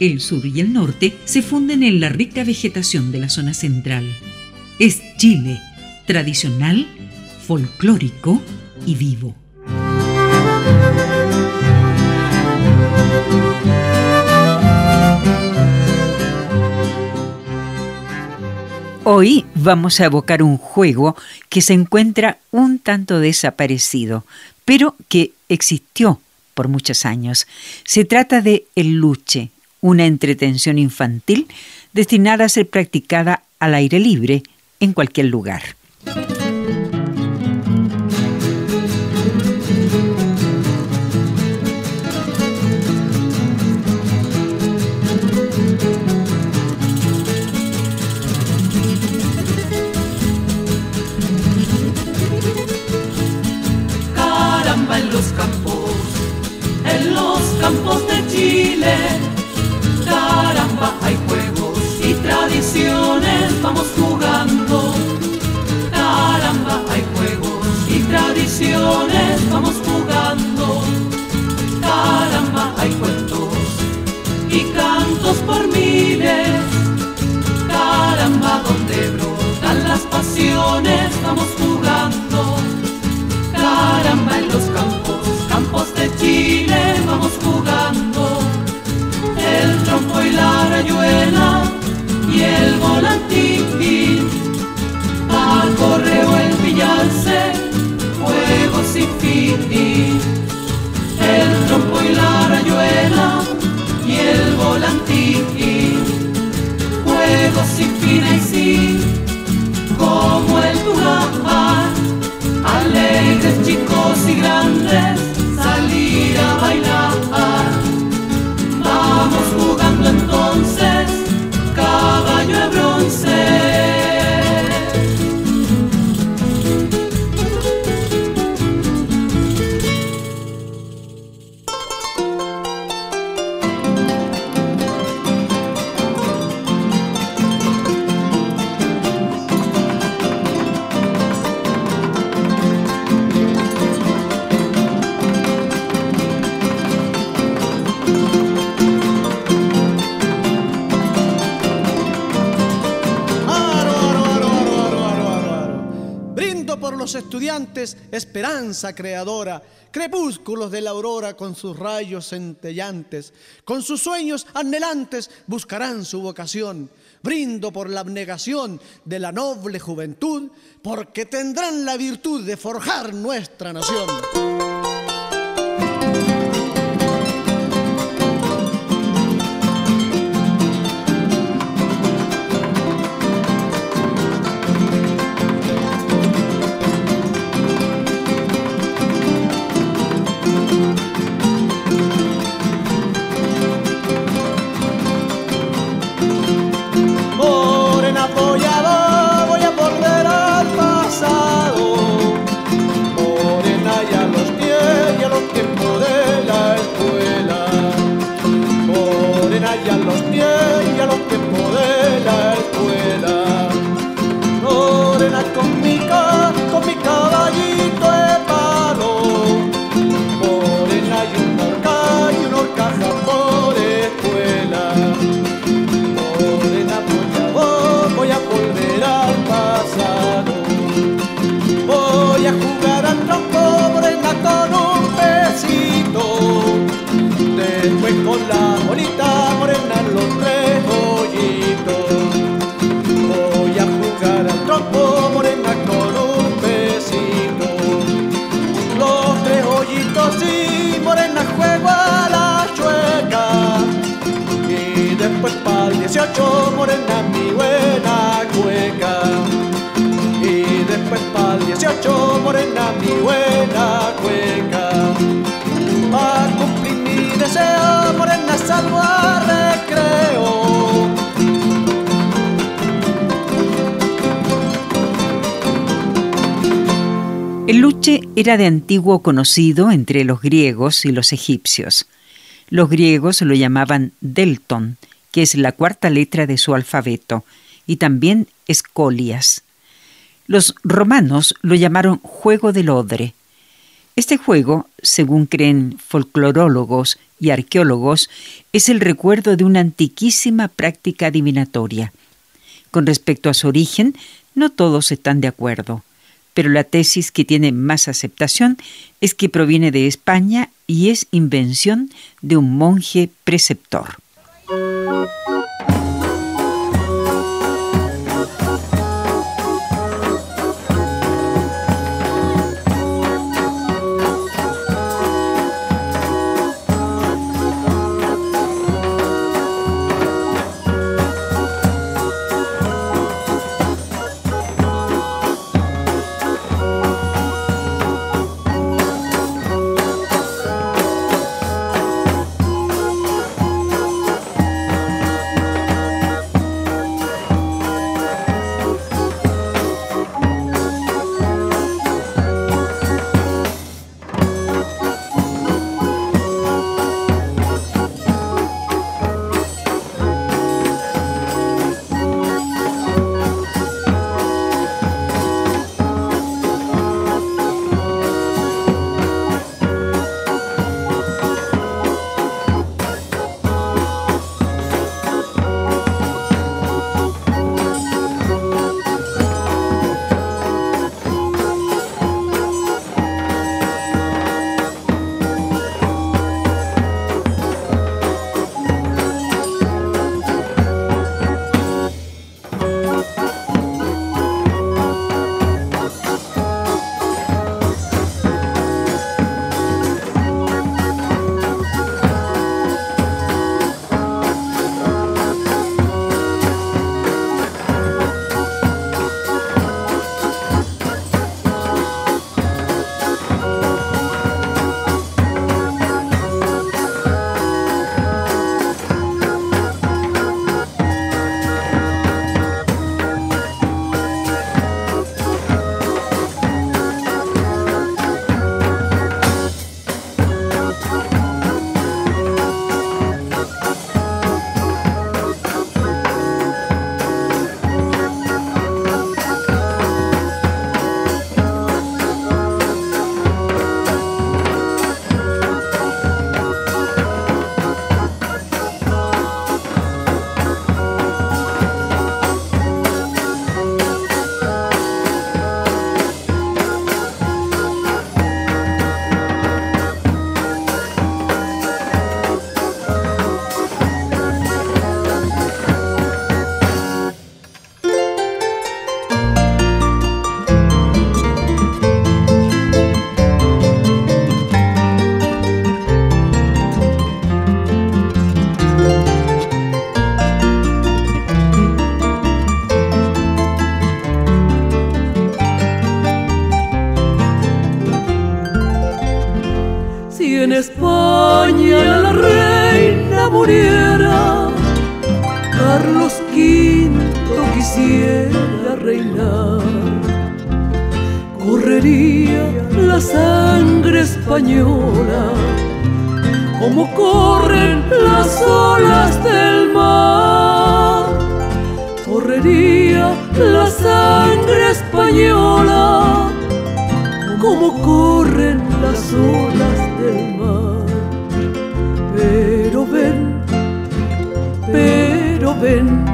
El sur y el norte se funden en la rica vegetación de la zona central. Es Chile, tradicional, folclórico y vivo. Hoy vamos a evocar un juego que se encuentra un tanto desaparecido, pero que existió por muchos años. Se trata de el luche, una entretención infantil destinada a ser practicada al aire libre en cualquier lugar. campos de Chile. Caramba, hay juegos y tradiciones, vamos jugando. Caramba, hay juegos y tradiciones, vamos jugando. Caramba, hay cuentos y cantos por miles. Caramba, donde brotan las pasiones, vamos jugando. Caramba, en los campos, campos de Chile, vamos jugando. El trompo y la rayuela y el volantín. Al correo el pillarse, juegos sin fin. El trompo y la rayuela y el volantín. Juegos sin fin y sí, como el tujar. Alegres chicos y grandes, salir a bailar. Vamos jugando entonces, caballo de esperanza creadora, crepúsculos de la aurora con sus rayos centellantes, con sus sueños anhelantes buscarán su vocación. Brindo por la abnegación de la noble juventud, porque tendrán la virtud de forjar nuestra nación. 18 morenas mi buena cueca. Y después pa'l 18 morenas mi buena cueca. Pa' cumplir mi deseo, morena salvo a recreo. El luche era de antiguo conocido entre los griegos y los egipcios. Los griegos lo llamaban delton que es la cuarta letra de su alfabeto, y también escolias. Los romanos lo llamaron juego del odre. Este juego, según creen folclorólogos y arqueólogos, es el recuerdo de una antiquísima práctica adivinatoria. Con respecto a su origen, no todos están de acuerdo pero la tesis que tiene más aceptación es que proviene de España y es invención de un monje preceptor. Thank you. muriera, Carlos V quisiera reinar. Correría la sangre española como corren las olas del mar. Correría la sangre española como corren las olas del mar. Pero ven pero ven,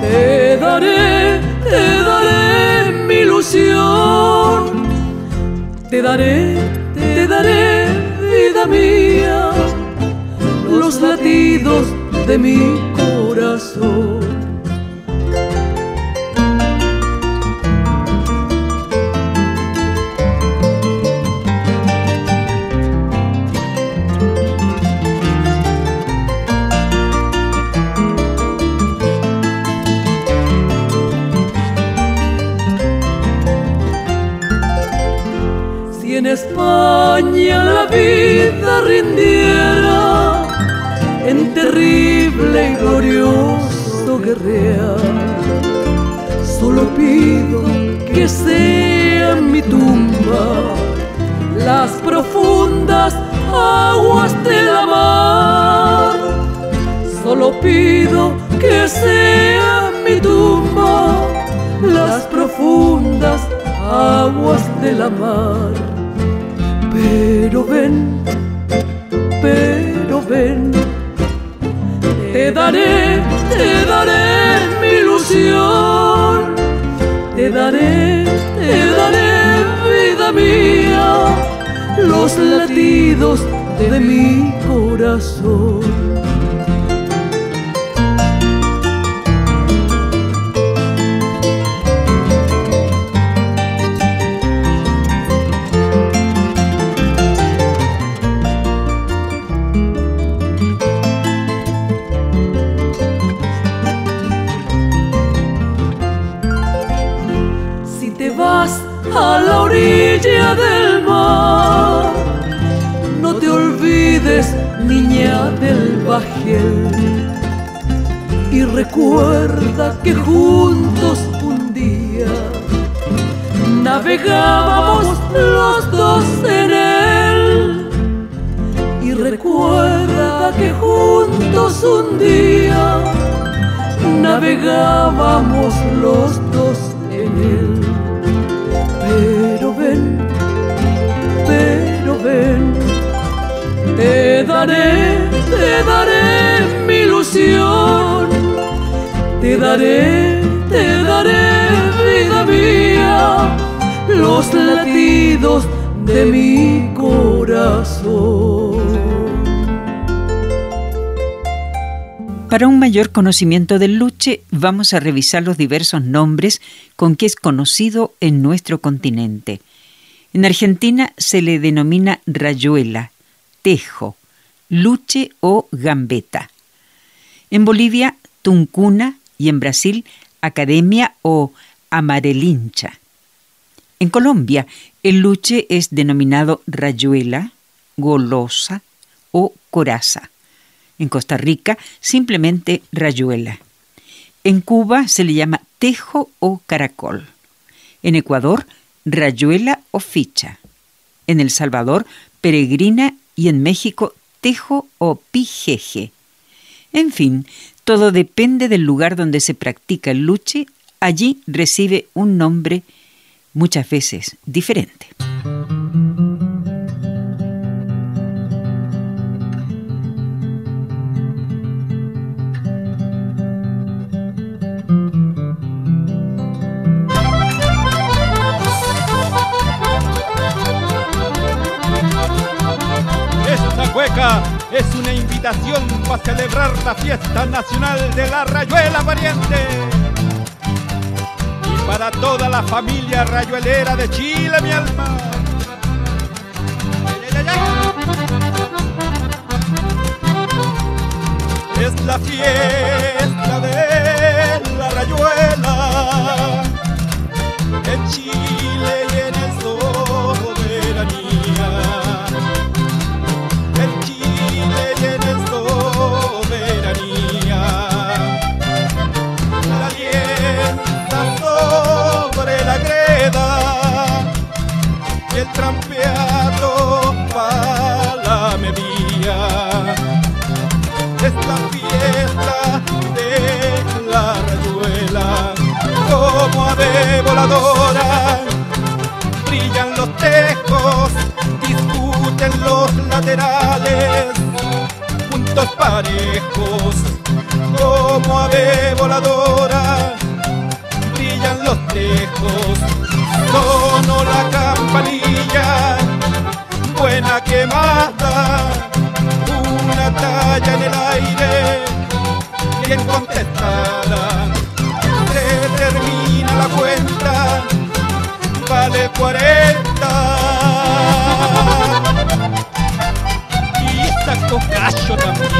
te daré, te daré mi ilusión, te daré, te daré, vida mía, los latidos de mi corazón. Solo pido que sea mi tumba profundas aguas de la mar. Solo pido que sea mi tumba las profundas aguas de la mar. Pero ven, pero ven, te daré, te daré mi ilusión, te daré, te daré vida mía, los latidos de mi corazón. Orilla del mar. No te olvides, niña del bajel, y recuerda que juntos un día navegábamos los dos en él. Y recuerda que juntos un día navegábamos los dos en él. Te daré, te daré mi ilusión, te daré, te daré vida mía, los latidos de mi corazón. Para un mayor conocimiento del luche, vamos a revisar los diversos nombres con que es conocido en nuestro continente. En Argentina se le denomina rayuela, tejo, luche o gambeta. En Bolivia, tuncuna y en Brasil, academia o amarelincha. En Colombia, el luche es denominado rayuela, golosa o coraza. En Costa Rica, simplemente rayuela. En Cuba se le llama tejo o caracol. En Ecuador, rayuela o ficha. En El Salvador, peregrina y en México, tejo o pijeje. En fin, todo depende del lugar donde se practica el luche, allí recibe un nombre muchas veces diferente. Es una invitación para celebrar la fiesta nacional de la rayuela pariente. Y para toda la familia rayuelera de Chile, mi alma. Es la fiesta de la rayuela en Chile voladora. Brillan los tejos, discuten los laterales, puntos parejos, como ave voladora. Brillan los tejos, sonó la campanilla, buena que mata, una talla en el aire, bien contestada, se termina la cuenta, vale 40. Y saco cacho también.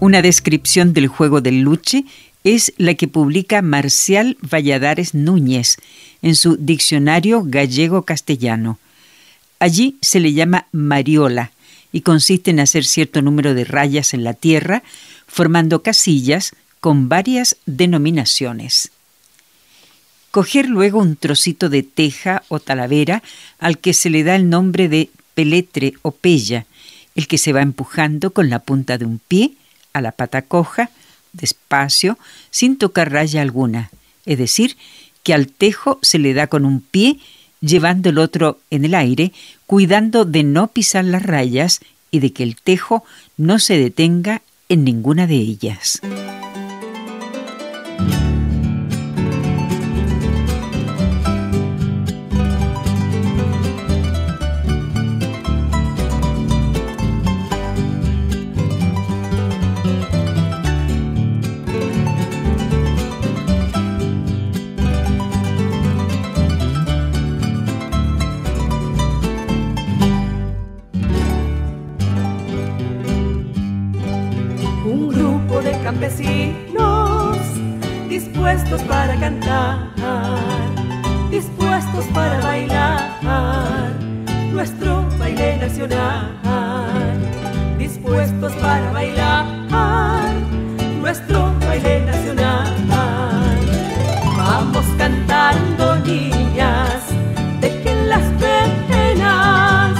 Una descripción del juego del luche es la que publica Marcial Valladares Núñez en su Diccionario Gallego-Castellano. Allí se le llama mariola y consiste en hacer cierto número de rayas en la tierra, formando casillas con varias denominaciones. Coger luego un trocito de teja o talavera al que se le da el nombre de peletre o pella, el que se va empujando con la punta de un pie a la pata coja, despacio, sin tocar raya alguna, es decir, que al tejo se le da con un pie, llevando el otro en el aire, cuidando de no pisar las rayas y de que el tejo no se detenga en ninguna de ellas. dispuestos para bailar nuestro baile nacional, dispuestos para bailar nuestro baile nacional. Vamos cantando niñas, dejen las penas,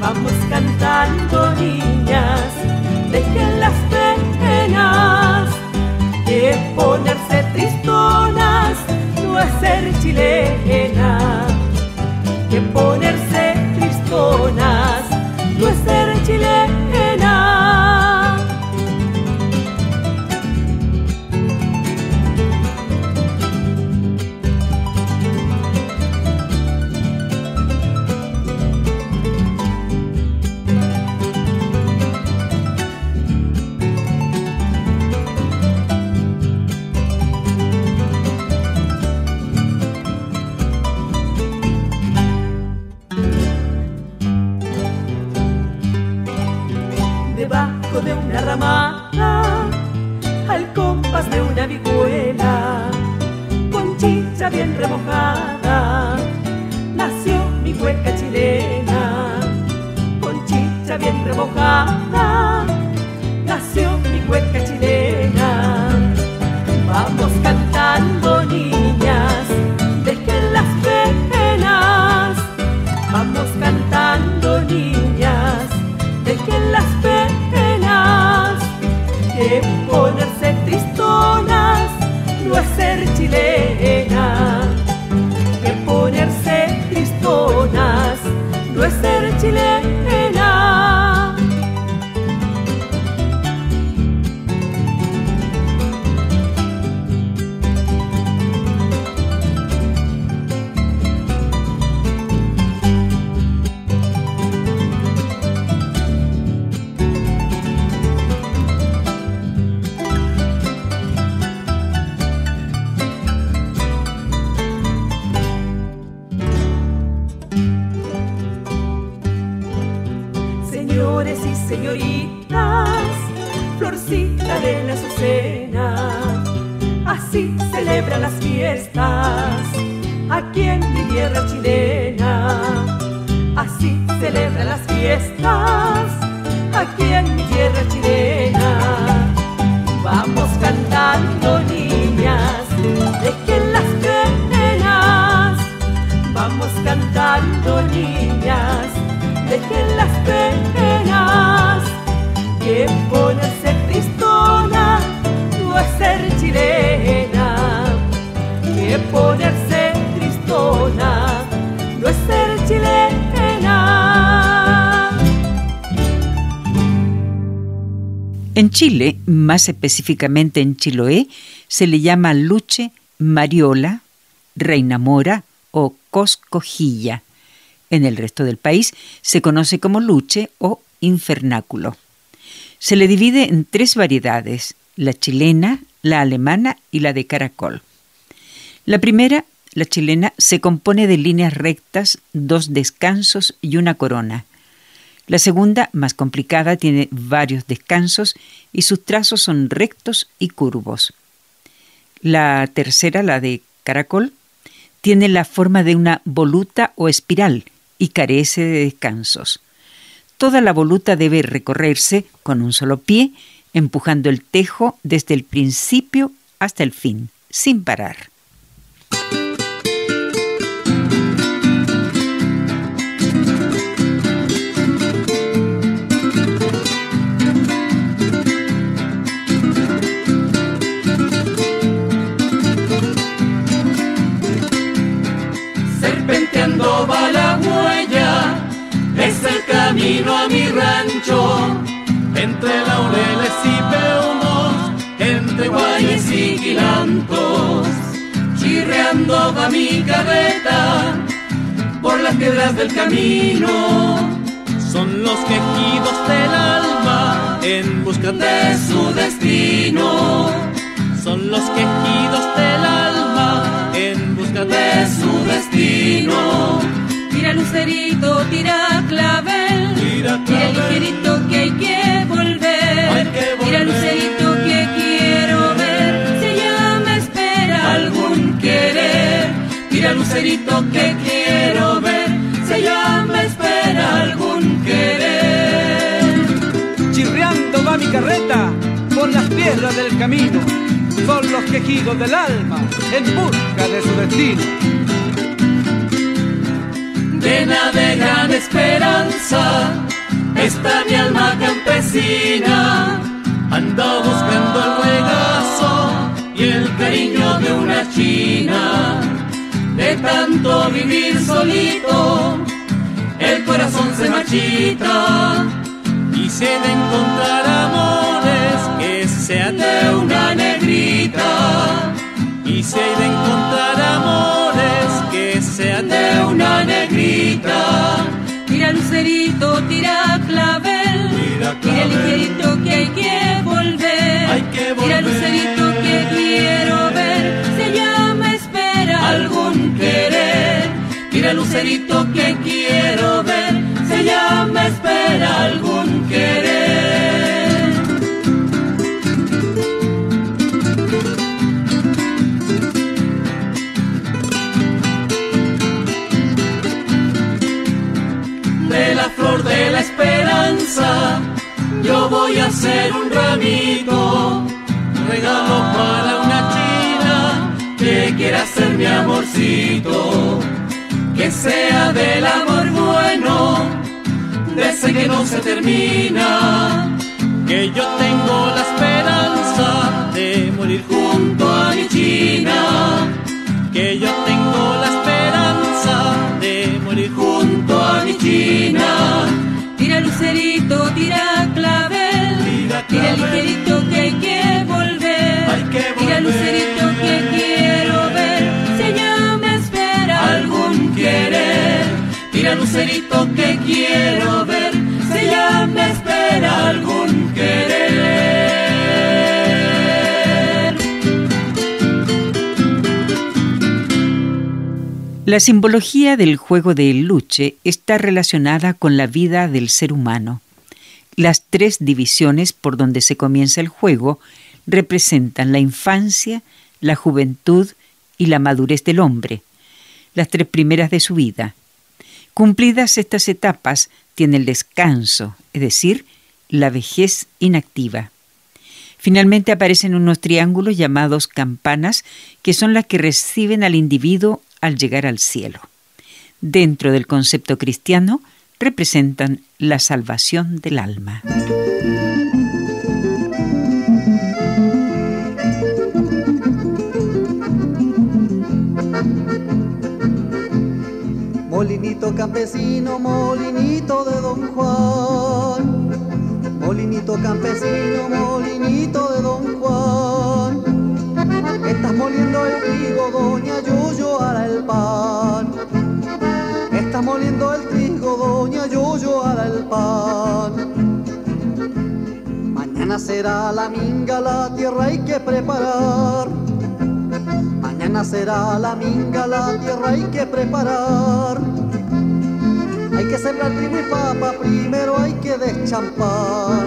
vamos cantando niñas, dejen las penas, que ponerse tristón duro es ser chilena que ponerse tristonas, no es ser chilena. ponerse tristonas no es ser. En Chile, más específicamente en Chiloé, se le llama luche, mariola, reina mora o coscojilla. En el resto del país se conoce como luche o infernáculo. Se le divide en tres variedades, la chilena, la alemana y la de caracol. La primera, la chilena, se compone de líneas rectas, dos descansos y una corona. La segunda, más complicada, tiene varios descansos y sus trazos son rectos y curvos. La tercera, la de caracol, tiene la forma de una voluta o espiral y carece de descansos. Toda la voluta debe recorrerse con un solo pie, empujando el tejo desde el principio hasta el fin, sin parar. Camino a mi rancho, entre laureles y peumos, entre guayes y quilantos, chirriando va mi carreta por las piedras del camino. Son los quejidos del alma en busca de su destino. Son los quejidos del alma en busca de su destino. Tira lucerito, tira clavel, tira, ligerito que hay que volver. Tira lucerito que quiero ver, se llama espera algún querer. Tira lucerito que quiero ver, se llama espera algún querer. Chirriando va mi carreta por las piedras del camino son los quejidos del alma en busca de su destino. Llena de gran esperanza está mi alma campesina, ando buscando el regazo y el cariño de una china. De tanto vivir solito, el corazón se marchita y se de encontrar amores que sean de una negrita y se de encontrar amores que sean de una negrita. Tira lucerito, tira clavel, tira, tira ligerito que hay voy a hacer un ramito, regalo para una china que quiera ser mi amorcito, que sea del amor bueno, de ese que no se termina, que yo tengo la esperanza de morir junto a mi china, que yo lucerito que quiero ver, se llama espera algún querer. La simbología del juego de luche está relacionada con la vida del ser humano. Las tres divisiones por donde se comienza el juego representan la infancia, la juventud y la madurez del hombre, las tres primeras de su vida. Cumplidas estas etapas, tiene el descanso, es decir, la vejez inactiva. Finalmente aparecen unos triángulos llamados campanas, que son las que reciben al individuo al llegar al cielo. Dentro del concepto cristiano, representan la salvación del alma. Molinito campesino, molinito de Don Juan. Molinito campesino, molinito de Don Juan. Estás moliendo el trigo, doña Yoyo hará el pan. Estás moliendo el trigo, doña Yoyo hará el pan. Mañana será la minga, la tierra hay que preparar. Mañana será la minga, la tierra hay que preparar. Hay que sembrar trigo y papa, primero hay que deschampar.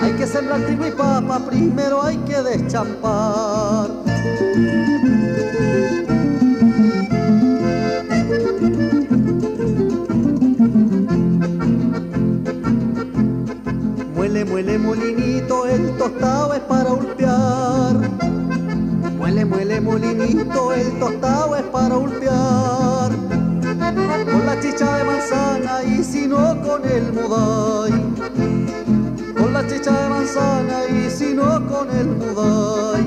Hay que sembrar trigo y papa, primero hay que deschampar. Muele, muele, molinito, el tostado es para ulpear. Muele, muele, molinito, el tostado es para ulpear. Chicha de manzana y si no con el muday. Con la chicha de manzana y si no con el muday.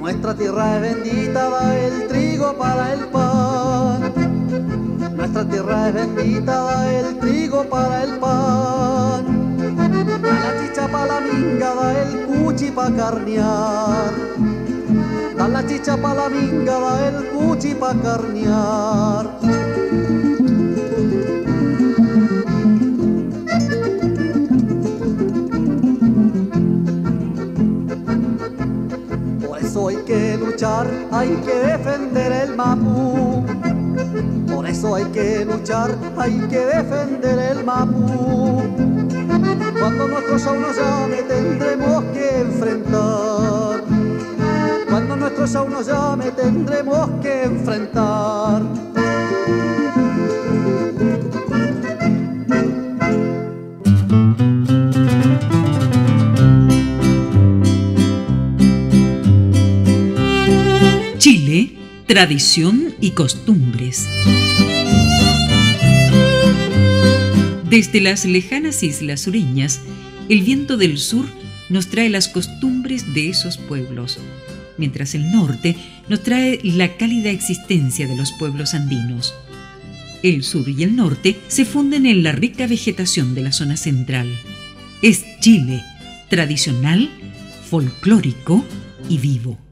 Nuestra tierra es bendita, da el trigo para el pan. nuestra tierra es bendita, da el trigo para el pan. La chicha para la minga, da el cuchi para carnear. La chicha para la minga, da el cuchi para carnear. Por eso hay que luchar, hay que defender el Mapú. Por eso hay que luchar, hay que defender el Mapú. Cuando nuestro show nos llame tendremos que enfrentar. Cuando nuestro show nos llame tendremos que enfrentar. Chile, tradición y costumbres. Desde las lejanas islas sureñas, el viento del sur nos trae las costumbres de esos pueblos, mientras el norte nos trae la cálida existencia de los pueblos andinos. El sur y el norte se funden en la rica vegetación de la zona central. Es Chile, tradicional, folclórico y vivo.